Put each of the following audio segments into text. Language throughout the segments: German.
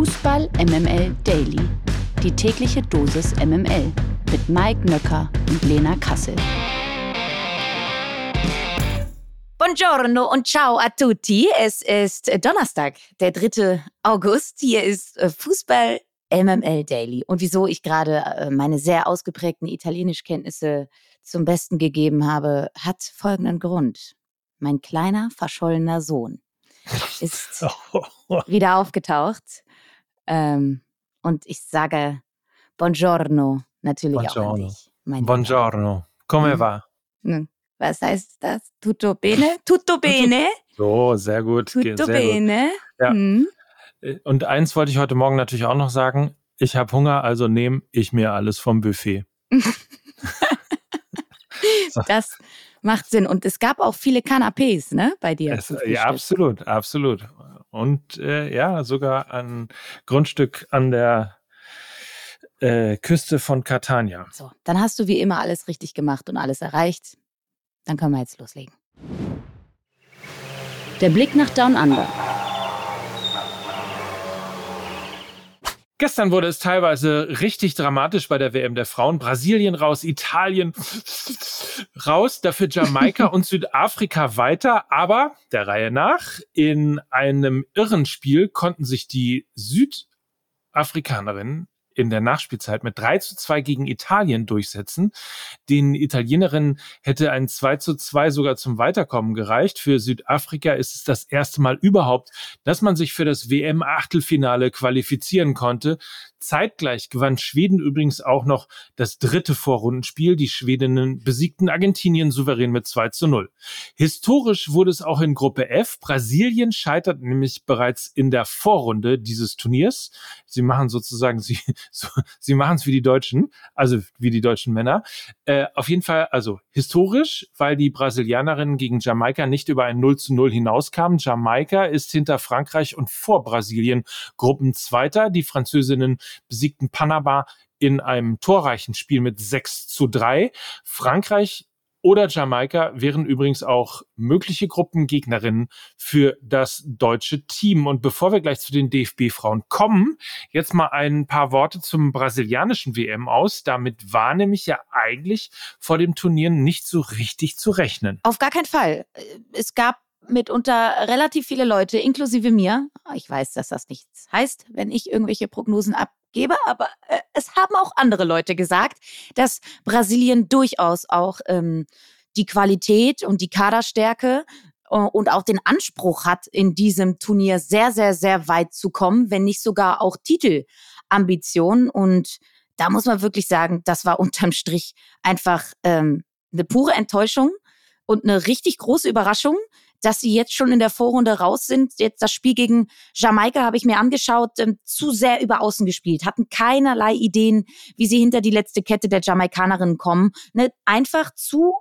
Fußball MML Daily. Die tägliche Dosis MML mit Mike Nöcker und Lena Kassel. Buongiorno und ciao a tutti. Es ist Donnerstag, der 3. August. Hier ist äh, Fußball MML Daily. Und wieso ich gerade äh, meine sehr ausgeprägten Italienischkenntnisse zum Besten gegeben habe, hat folgenden Grund. Mein kleiner, verschollener Sohn ist wieder aufgetaucht. Ähm, und ich sage Buongiorno natürlich Buongiorno. auch an dich. Buongiorno. Come Mhm. va? Was heißt das? Tutto bene? Tutto bene? So, sehr gut. Tutto sehr gut. bene? Ja. Hm. Und eins wollte ich heute Morgen natürlich auch noch sagen. Ich habe Hunger, also nehme ich mir alles vom Buffet. Das macht Sinn. Und es gab auch viele Canapés, ne, bei dir. Es, ja, absolut, absolut. Und äh, ja, sogar ein Grundstück an der äh, Küste von Catania. So, dann hast du wie immer alles richtig gemacht und alles erreicht. Dann können wir jetzt loslegen. Der Blick nach Down Under. Gestern wurde es teilweise richtig dramatisch bei der WM der Frauen. Brasilien raus, Italien raus, dafür Jamaika und Südafrika weiter. Aber der Reihe nach, in einem irren Spiel konnten sich die Südafrikanerinnen in der Nachspielzeit mit 3 zu 2 gegen Italien durchsetzen. Den Italienerinnen hätte ein 2 zu 2 sogar zum Weiterkommen gereicht. Für Südafrika ist es das erste Mal überhaupt, dass man sich für das WM-Achtelfinale qualifizieren konnte. Zeitgleich gewann Schweden übrigens auch noch das dritte Vorrundenspiel. Die Schwedinnen besiegten Argentinien souverän mit 2 zu 0. Historisch wurde es auch in Gruppe F. Brasilien scheitert nämlich bereits in der Vorrunde dieses Turniers. Sie machen sozusagen, sie, so, sie machen es wie die Deutschen, also wie die deutschen Männer. Äh, auf jeden Fall, also historisch, weil die Brasilianerinnen gegen Jamaika nicht über ein 0 zu 0 hinauskamen. Jamaika ist hinter Frankreich und vor Brasilien Gruppenzweiter. Die Französinnen besiegten Panama in einem torreichen Spiel mit 6 zu 3. Frankreich oder Jamaika wären übrigens auch mögliche Gruppengegnerinnen für das deutsche Team. Und bevor wir gleich zu den DFB-Frauen kommen, jetzt mal ein paar Worte zum brasilianischen WM aus. Damit war nämlich ja eigentlich vor dem Turnier nicht so richtig zu rechnen. Auf gar keinen Fall. Es gab mitunter relativ viele Leute, inklusive mir. Ich weiß, dass das nichts heißt, wenn ich irgendwelche Prognosen abgebe, aber äh, es haben auch andere Leute gesagt, dass Brasilien durchaus auch ähm, die Qualität und die Kaderstärke äh, und auch den Anspruch hat, in diesem Turnier sehr, sehr, sehr weit zu kommen, wenn nicht sogar auch Titelambitionen. Und da muss man wirklich sagen, das war unterm Strich einfach ähm, eine pure Enttäuschung und eine richtig große Überraschung, dass sie jetzt schon in der Vorrunde raus sind. Jetzt das Spiel gegen Jamaika habe ich mir angeschaut, ähm, zu sehr über Außen gespielt, hatten keinerlei Ideen, wie sie hinter die letzte Kette der Jamaikanerinnen kommen. Ne, einfach zu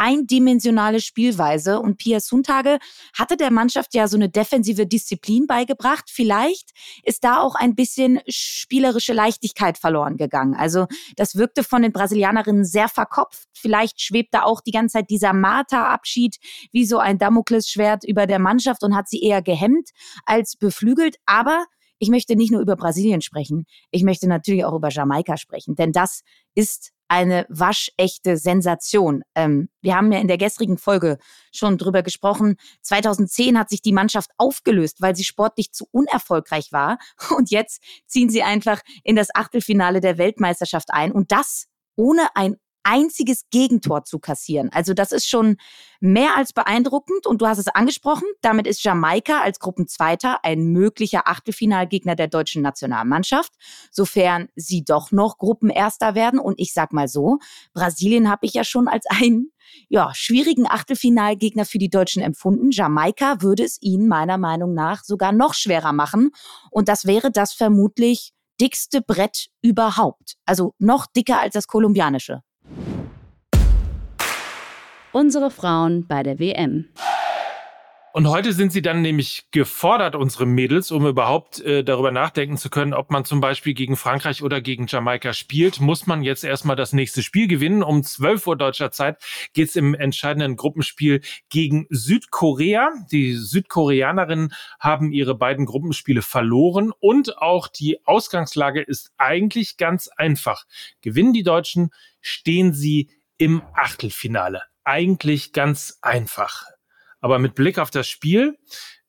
eindimensionale Spielweise. Und Pia Suntage hatte der Mannschaft ja so eine defensive Disziplin beigebracht. Vielleicht ist da auch ein bisschen spielerische Leichtigkeit verloren gegangen. Also das wirkte von den Brasilianerinnen sehr verkopft. Vielleicht schwebt da auch die ganze Zeit dieser Marta-Abschied wie so ein Damoklesschwert über der Mannschaft und hat sie eher gehemmt als beflügelt. Aber ich möchte nicht nur über Brasilien sprechen, ich möchte natürlich auch über Jamaika sprechen, denn das ist eine waschechte Sensation. Ähm, wir haben ja in der gestrigen Folge schon drüber gesprochen. 2010 hat sich die Mannschaft aufgelöst, weil sie sportlich zu unerfolgreich war. Und jetzt ziehen sie einfach in das Achtelfinale der Weltmeisterschaft ein. Und das ohne ein einziges Gegentor zu kassieren. Also das ist schon mehr als beeindruckend und du hast es angesprochen, damit ist Jamaika als Gruppenzweiter ein möglicher Achtelfinalgegner der deutschen Nationalmannschaft, sofern sie doch noch Gruppenerster werden und ich sag mal so, Brasilien habe ich ja schon als einen ja, schwierigen Achtelfinalgegner für die Deutschen empfunden. Jamaika würde es ihnen meiner Meinung nach sogar noch schwerer machen und das wäre das vermutlich dickste Brett überhaupt. Also noch dicker als das kolumbianische. Unsere Frauen bei der WM. Und heute sind sie dann nämlich gefordert, unsere Mädels, um überhaupt äh, darüber nachdenken zu können, ob man zum Beispiel gegen Frankreich oder gegen Jamaika spielt, muss man jetzt erstmal das nächste Spiel gewinnen. Um 12 Uhr deutscher Zeit geht es im entscheidenden Gruppenspiel gegen Südkorea. Die Südkoreanerinnen haben ihre beiden Gruppenspiele verloren und auch die Ausgangslage ist eigentlich ganz einfach. Gewinnen die Deutschen, stehen sie im Achtelfinale. Eigentlich ganz einfach. Aber mit Blick auf das Spiel,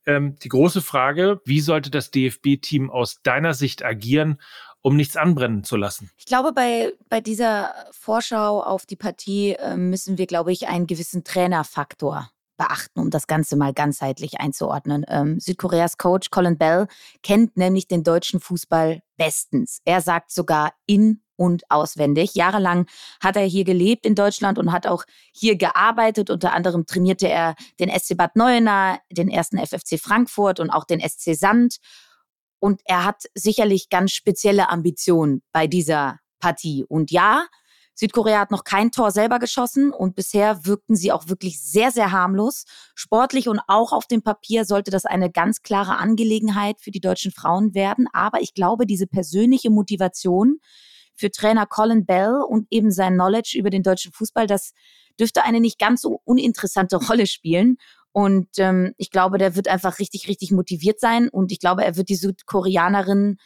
ähm, die große Frage, wie sollte das DFB-Team aus deiner Sicht agieren, um nichts anbrennen zu lassen? Ich glaube, bei, bei dieser Vorschau auf die Partie äh, müssen wir, glaube ich, einen gewissen Trainerfaktor beachten, um das Ganze mal ganzheitlich einzuordnen. Ähm, Südkoreas Coach Colin Bell kennt nämlich den deutschen Fußball bestens. Er sagt sogar in und auswendig. Jahrelang hat er hier gelebt in Deutschland und hat auch hier gearbeitet. Unter anderem trainierte er den SC Bad Neuenahr, den ersten FFC Frankfurt und auch den SC Sand. Und er hat sicherlich ganz spezielle Ambitionen bei dieser Partie. Und ja, Südkorea hat noch kein Tor selber geschossen und bisher wirkten sie auch wirklich sehr, sehr harmlos. Sportlich und auch auf dem Papier sollte das eine ganz klare Angelegenheit für die deutschen Frauen werden. Aber ich glaube, diese persönliche Motivation, für Trainer Colin Bell und eben sein Knowledge über den deutschen Fußball, das dürfte eine nicht ganz so uninteressante Rolle spielen. Und ähm, ich glaube, der wird einfach richtig, richtig motiviert sein. Und ich glaube, er wird die Südkoreanerin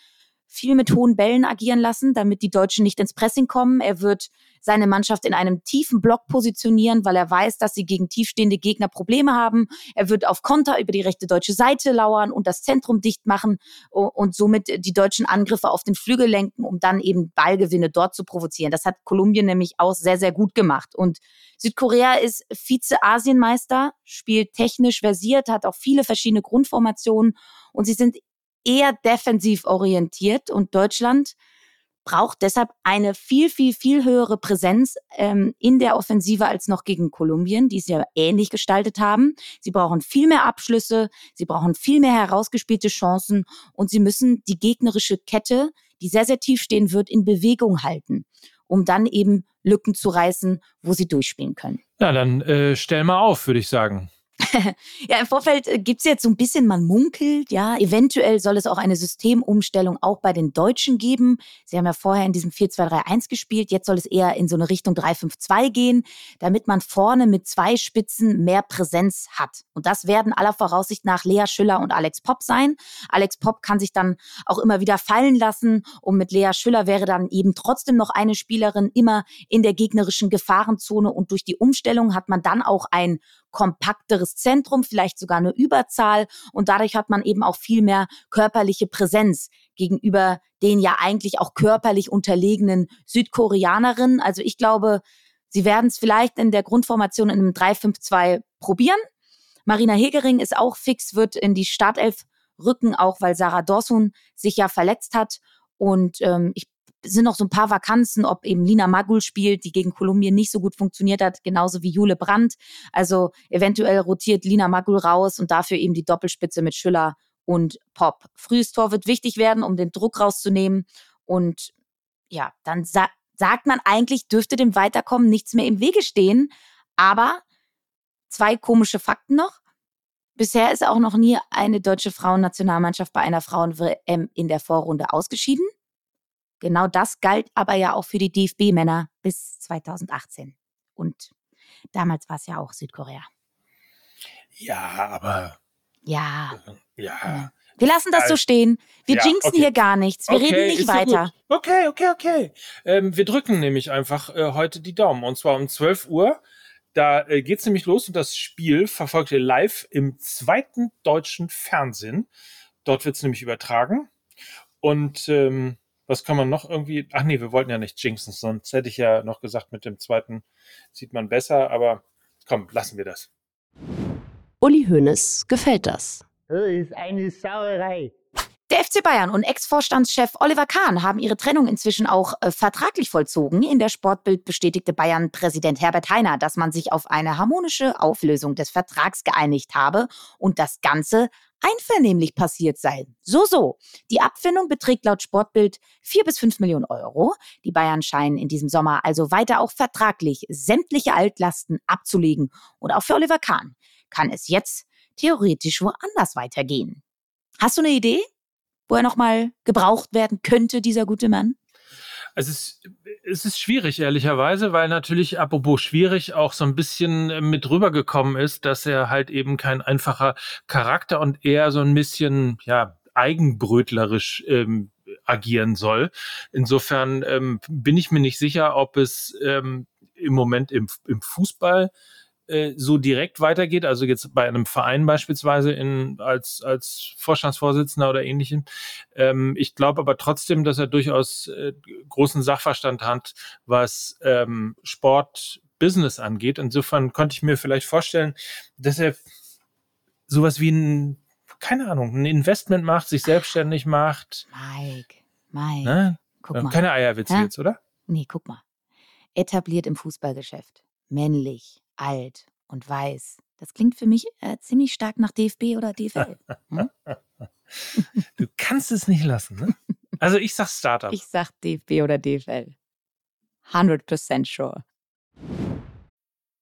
viel mit hohen Bällen agieren lassen, damit die Deutschen nicht ins Pressing kommen. Er wird seine Mannschaft in einem tiefen Block positionieren, weil er weiß, dass sie gegen tiefstehende Gegner Probleme haben. Er wird auf Konter über die rechte deutsche Seite lauern und das Zentrum dicht machen und somit die deutschen Angriffe auf den Flügel lenken, um dann eben Ballgewinne dort zu provozieren. Das hat Kolumbien nämlich auch sehr, sehr gut gemacht. Und Südkorea ist Vize-Asienmeister, spielt technisch versiert, hat auch viele verschiedene Grundformationen und sie sind eher defensiv orientiert und Deutschland braucht deshalb eine viel, viel, viel höhere Präsenz ähm, in der Offensive als noch gegen Kolumbien, die es ja ähnlich gestaltet haben. Sie brauchen viel mehr Abschlüsse, sie brauchen viel mehr herausgespielte Chancen und sie müssen die gegnerische Kette, die sehr, sehr tief stehen wird, in Bewegung halten, um dann eben Lücken zu reißen, wo sie durchspielen können. Ja, dann äh, stell mal auf, würde ich sagen. ja, im Vorfeld äh, gibt es jetzt so ein bisschen, man munkelt, ja, eventuell soll es auch eine Systemumstellung auch bei den Deutschen geben. Sie haben ja vorher in diesem 4-2-3-1 gespielt, jetzt soll es eher in so eine Richtung 3-5-2 gehen, damit man vorne mit zwei Spitzen mehr Präsenz hat. Und das werden aller Voraussicht nach Lea Schüller und Alex Popp sein. Alex Popp kann sich dann auch immer wieder fallen lassen und mit Lea Schüller wäre dann eben trotzdem noch eine Spielerin immer in der gegnerischen Gefahrenzone und durch die Umstellung hat man dann auch ein kompakteres Zentrum, vielleicht sogar eine Überzahl und dadurch hat man eben auch viel mehr körperliche Präsenz gegenüber den ja eigentlich auch körperlich unterlegenen Südkoreanerinnen. Also ich glaube, sie werden es vielleicht in der Grundformation in einem 3-5-2 probieren. Marina Hegering ist auch fix, wird in die Startelf rücken, auch weil Sarah Dorsun sich ja verletzt hat. Und ähm, ich sind noch so ein paar Vakanzen, ob eben Lina Magul spielt, die gegen Kolumbien nicht so gut funktioniert hat, genauso wie Jule Brandt. Also eventuell rotiert Lina Magul raus und dafür eben die Doppelspitze mit Schüller und Pop. Frühes Tor wird wichtig werden, um den Druck rauszunehmen. Und ja, dann sa sagt man eigentlich, dürfte dem Weiterkommen nichts mehr im Wege stehen. Aber zwei komische Fakten noch. Bisher ist auch noch nie eine deutsche Frauennationalmannschaft bei einer Frauen-WM in der Vorrunde ausgeschieden. Genau das galt aber ja auch für die DFB-Männer bis 2018. Und damals war es ja auch Südkorea. Ja, aber. Ja. Äh, ja. Wir lassen das so stehen. Wir ja, jinxen okay. hier gar nichts. Wir okay, reden nicht weiter. Okay, okay, okay. Ähm, wir drücken nämlich einfach äh, heute die Daumen. Und zwar um 12 Uhr. Da äh, es nämlich los und das Spiel verfolgt ihr live im zweiten deutschen Fernsehen. Dort wird es nämlich übertragen. Und ähm, was kann man noch irgendwie? Ach nee, wir wollten ja nicht jinxen, sonst hätte ich ja noch gesagt, mit dem zweiten sieht man besser, aber komm, lassen wir das. Uli Hoeneß gefällt das. Das ist eine Sauerei. Der FC Bayern und Ex-Vorstandschef Oliver Kahn haben ihre Trennung inzwischen auch äh, vertraglich vollzogen. In der Sportbild bestätigte Bayern-Präsident Herbert Heiner, dass man sich auf eine harmonische Auflösung des Vertrags geeinigt habe und das Ganze einvernehmlich passiert sei. So, so. Die Abfindung beträgt laut Sportbild vier bis fünf Millionen Euro. Die Bayern scheinen in diesem Sommer also weiter auch vertraglich sämtliche Altlasten abzulegen. Und auch für Oliver Kahn kann es jetzt theoretisch woanders weitergehen. Hast du eine Idee, wo er nochmal gebraucht werden könnte, dieser gute Mann? Es ist, es ist schwierig, ehrlicherweise, weil natürlich, apropos schwierig, auch so ein bisschen mit rübergekommen ist, dass er halt eben kein einfacher Charakter und eher so ein bisschen, ja, eigenbrötlerisch ähm, agieren soll. Insofern ähm, bin ich mir nicht sicher, ob es ähm, im Moment im, im Fußball äh, so direkt weitergeht, also jetzt bei einem Verein beispielsweise in, als, als Vorstandsvorsitzender oder ähnlichem. Ähm, ich glaube aber trotzdem, dass er durchaus äh, großen Sachverstand hat, was ähm, Sport, Business angeht. Insofern konnte ich mir vielleicht vorstellen, dass er sowas wie ein, keine Ahnung, ein Investment macht, sich selbstständig macht. Mike, Mike. Ne? Guck mal. Keine Eierwitze Ja? jetzt, oder? Nee, guck mal. Etabliert im Fußballgeschäft. Männlich, alt und weiß. Das klingt für mich äh, ziemlich stark nach DFB oder DFL. Hm? Du kannst es nicht lassen, ne? Also ich sag Startup. Ich sag DFB oder DFL. 100% sure.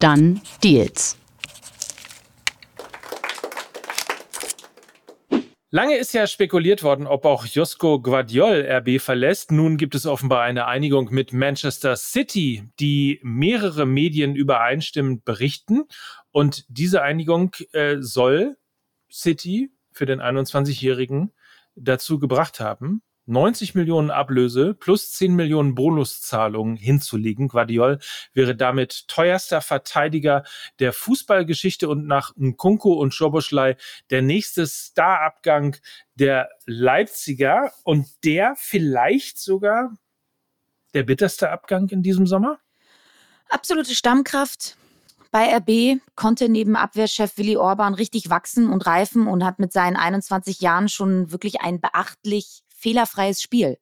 Dann Deals. Lange ist ja spekuliert worden, ob auch Josko Guardiol RB verlässt. Nun gibt es offenbar eine Einigung mit Manchester City, die mehrere Medien übereinstimmend berichten. Und diese Einigung äh, soll City für den 21-Jährigen dazu gebracht haben, 90 Millionen Ablöse plus 10 Millionen Bonuszahlungen hinzulegen. Guardiol wäre damit teuerster Verteidiger der Fußballgeschichte und nach Nkunku und Schoboschlei der nächste Starabgang der Leipziger und der vielleicht sogar der bitterste Abgang in diesem Sommer? Absolute Stammkraft. Bei RB konnte neben Abwehrchef Willi Orban richtig wachsen und reifen und hat mit seinen 21 Jahren schon wirklich ein beachtlich fehlerfreies Spiel.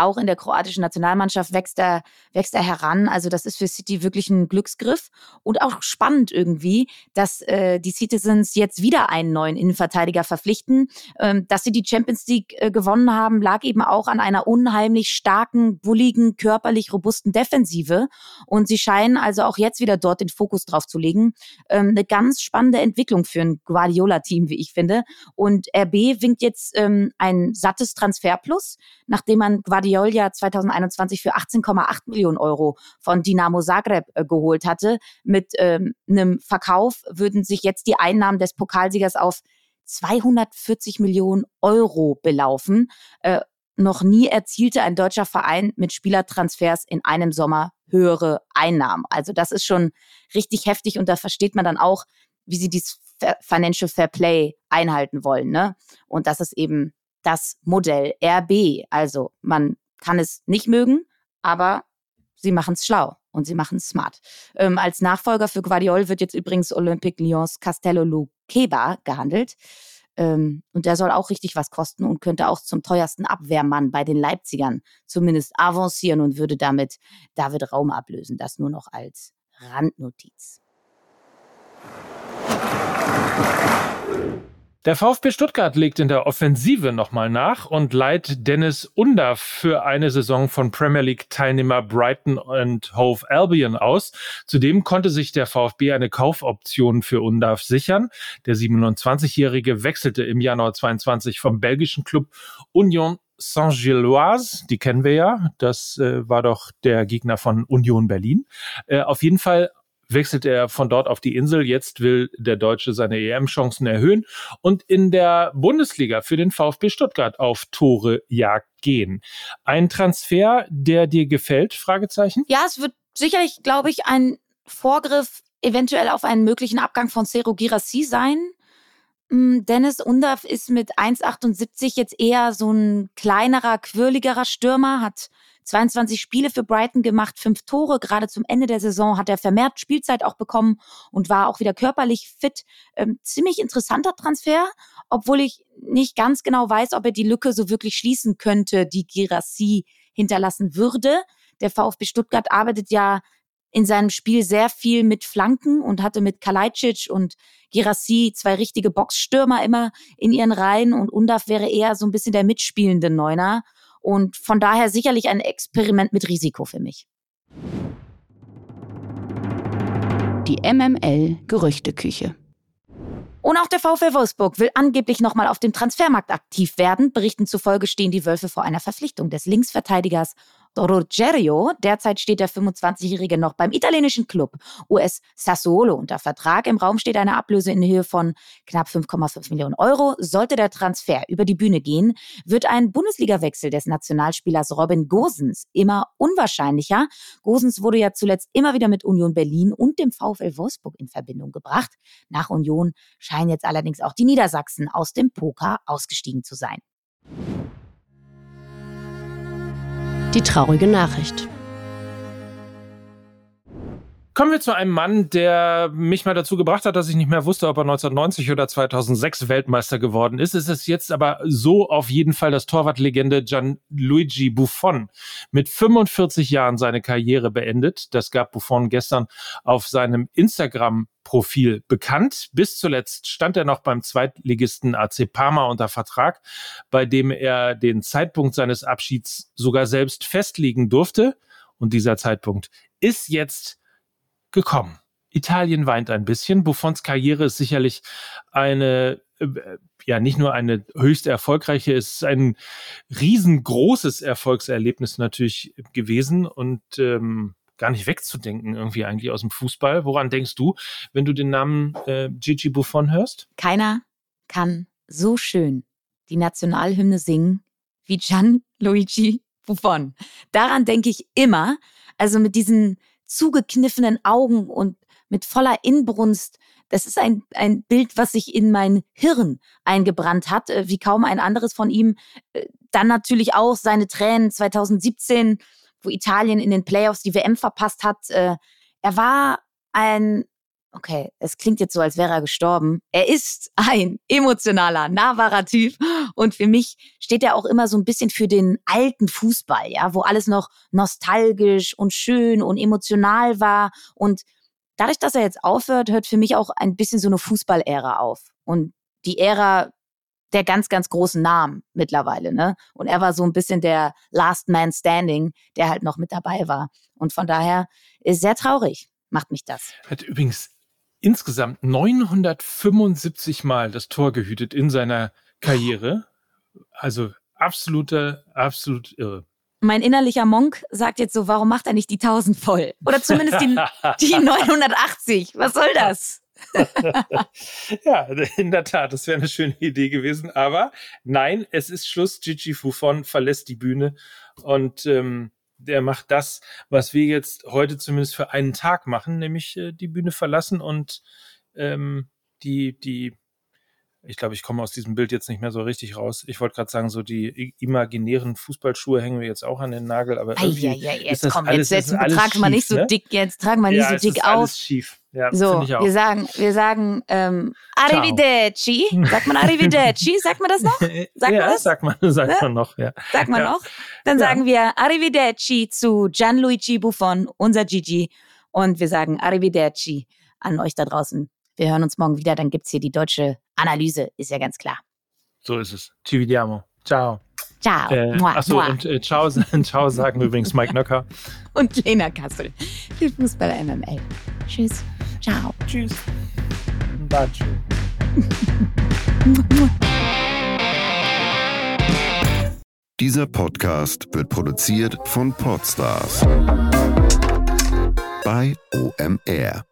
Auch in der kroatischen Nationalmannschaft wächst er, wächst er heran. Also das ist für City wirklich ein Glücksgriff und auch spannend irgendwie, dass äh, die Citizens jetzt wieder einen neuen Innenverteidiger verpflichten. Ähm, dass sie die Champions League äh, gewonnen haben, lag eben auch an einer unheimlich starken, bulligen, körperlich robusten Defensive. Und sie scheinen also auch jetzt wieder dort den Fokus drauf zu legen. Ähm, eine ganz spannende Entwicklung für ein Guardiola-Team, wie ich finde. Und RB winkt jetzt ähm, ein sattes Transferplus, nachdem man Guardiola ja 2021 für 18,8 Millionen Euro von Dinamo Zagreb äh, geholt hatte. Mit ähm, einem Verkauf würden sich jetzt die Einnahmen des Pokalsiegers auf 240 Millionen Euro belaufen. Äh, noch nie erzielte ein deutscher Verein mit Spielertransfers in einem Sommer höhere Einnahmen. Also das ist schon richtig heftig und da versteht man dann auch, wie sie dieses Financial Fair Play einhalten wollen. Ne? Und das ist eben das Modell RB. Also man kann es nicht mögen, aber sie machen es schlau und sie machen es smart. Ähm, als Nachfolger für Guardiol wird jetzt übrigens Olympique Lyons Castello Luqueba gehandelt. Ähm, und der soll auch richtig was kosten und könnte auch zum teuersten Abwehrmann bei den Leipzigern zumindest avancieren und würde damit David Raum ablösen. Das nur noch als Randnotiz. Der VfB Stuttgart legt in der Offensive nochmal nach und leiht Dennis Undaff für eine Saison von Premier League-Teilnehmer Brighton und Hove Albion aus. Zudem konnte sich der VfB eine Kaufoption für Undaff sichern. Der 27-Jährige wechselte im Januar 22 vom belgischen Club Union Saint-Gilloise, die kennen wir ja, das äh, war doch der Gegner von Union Berlin. Äh, auf jeden Fall wechselt er von dort auf die Insel. Jetzt will der Deutsche seine EM-Chancen erhöhen und in der Bundesliga für den VfB Stuttgart auf Tore Jagd gehen. Ein Transfer, der dir gefällt? Fragezeichen. Ja, es wird sicherlich, glaube ich, ein Vorgriff eventuell auf einen möglichen Abgang von Cero Girassi sein. Hm, Dennis Undaff ist mit 1,78 jetzt eher so ein kleinerer, quirligerer Stürmer, hat 22 Spiele für Brighton gemacht, fünf Tore. Gerade zum Ende der Saison hat er vermehrt Spielzeit auch bekommen und war auch wieder körperlich fit. Ähm, ziemlich interessanter Transfer, obwohl ich nicht ganz genau weiß, ob er die Lücke so wirklich schließen könnte, die Girassi hinterlassen würde. Der VfB Stuttgart arbeitet ja in seinem Spiel sehr viel mit Flanken und hatte mit Kalajdzic und Girassi zwei richtige Boxstürmer immer in ihren Reihen und Undaf wäre eher so ein bisschen der mitspielende Neuner und von daher sicherlich ein Experiment mit Risiko für mich. Die MML Gerüchteküche. Und auch der VfL Wolfsburg will angeblich nochmal auf dem Transfermarkt aktiv werden. Berichten zufolge stehen die Wölfe vor einer Verpflichtung des Linksverteidigers Rogerio. Derzeit steht der 25-Jährige noch beim italienischen Club US Sassuolo unter Vertrag. Im Raum steht eine Ablöse in Höhe von knapp 5,5 Millionen Euro. Sollte der Transfer über die Bühne gehen, wird ein Bundesliga-Wechsel des Nationalspielers Robin Gosens immer unwahrscheinlicher. Gosens wurde ja zuletzt immer wieder mit Union Berlin und dem VfL Wolfsburg in Verbindung gebracht. Nach Union scheinen jetzt allerdings auch die Niedersachsen aus dem Poker ausgestiegen zu sein. Die traurige Nachricht. Kommen wir zu einem Mann, der mich mal dazu gebracht hat, dass ich nicht mehr wusste, ob er 1990 oder 2006 Weltmeister geworden ist. Es ist jetzt aber so auf jeden Fall das Torwartlegende Gianluigi Buffon mit 45 Jahren seine Karriere beendet. Das gab Buffon gestern auf seinem Instagram Profil bekannt. Bis zuletzt stand er noch beim Zweitligisten AC Parma unter Vertrag, bei dem er den Zeitpunkt seines Abschieds sogar selbst festlegen durfte. Und dieser Zeitpunkt ist jetzt gekommen. Italien weint ein bisschen. Buffons Karriere ist sicherlich eine, äh, ja, nicht nur eine höchst erfolgreiche, es ist ein riesengroßes Erfolgserlebnis natürlich gewesen und ähm, gar nicht wegzudenken irgendwie eigentlich aus dem Fußball. Woran denkst du, wenn du den Namen äh, Gigi Buffon hörst? Keiner kann so schön die Nationalhymne singen wie Gianluigi Buffon. Daran denke ich immer. Also mit diesen zugekniffenen Augen und mit voller Inbrunst. Das ist ein, ein Bild, was sich in mein Hirn eingebrannt hat, äh, wie kaum ein anderes von ihm. Äh, dann natürlich auch seine Tränen 2017, wo Italien in den Playoffs die WM verpasst hat. Äh, er war ein okay, es klingt jetzt so, als wäre er gestorben. Er ist ein emotionaler, nahbarer Typ. Und für mich steht er auch immer so ein bisschen für den alten Fußball, ja, wo alles noch nostalgisch und schön und emotional war. Und dadurch, dass er jetzt aufhört, hört für mich auch ein bisschen so eine Fußballära auf. Und die Ära der ganz, ganz großen Namen mittlerweile, ne? Und er war so ein bisschen der Last Man Standing, der halt noch mit dabei war. Und von daher ist sehr traurig, macht mich das. Hat übrigens insgesamt 975 Mal das Tor gehütet in seiner Karriere. Also absolute, absolut irre. Mein innerlicher Monk sagt jetzt so, warum macht er nicht die 1000 voll? Oder zumindest die, die 980. Was soll das? ja, in der Tat, das wäre eine schöne Idee gewesen. Aber nein, es ist Schluss. Gigi Fufon verlässt die Bühne und ähm, der macht das, was wir jetzt heute zumindest für einen Tag machen, nämlich äh, die Bühne verlassen und ähm, die, die, ich glaube, ich komme aus diesem Bild jetzt nicht mehr so richtig raus. Ich wollte gerade sagen, so die imaginären Fußballschuhe hängen wir jetzt auch an den Nagel, aber irgendwie ja, ja, jetzt ist das komm, alles, jetzt, jetzt wir schief, nicht so ne? dick, jetzt tragen wir nicht ja, so es dick ist auf. alles schief. Ja, So, finde ich auch. wir sagen, wir sagen ähm, Arrivederci. Sagt man Arrivederci? Sagt man das noch? Sagt ja, man das? sagt man, sagt Ne? man noch, ja. Sagt man Ja. noch? Dann Ja. sagen wir Arrivederci zu Gianluigi Buffon, unser Gigi. Und wir sagen Arrivederci an euch da draußen. Wir hören uns morgen wieder, dann gibt's hier die deutsche Analyse, ist ja ganz klar. So ist es. Ci vediamo. Ciao. Ciao. Äh, Mua, achso, mua. und äh, ciao, ciao sagen übrigens Mike Nöcker. und Lena Kassel für Fußball MML. Tschüss. Ciao. Tschüss. Bacio. Dieser Podcast wird produziert von Podstars bei OMR.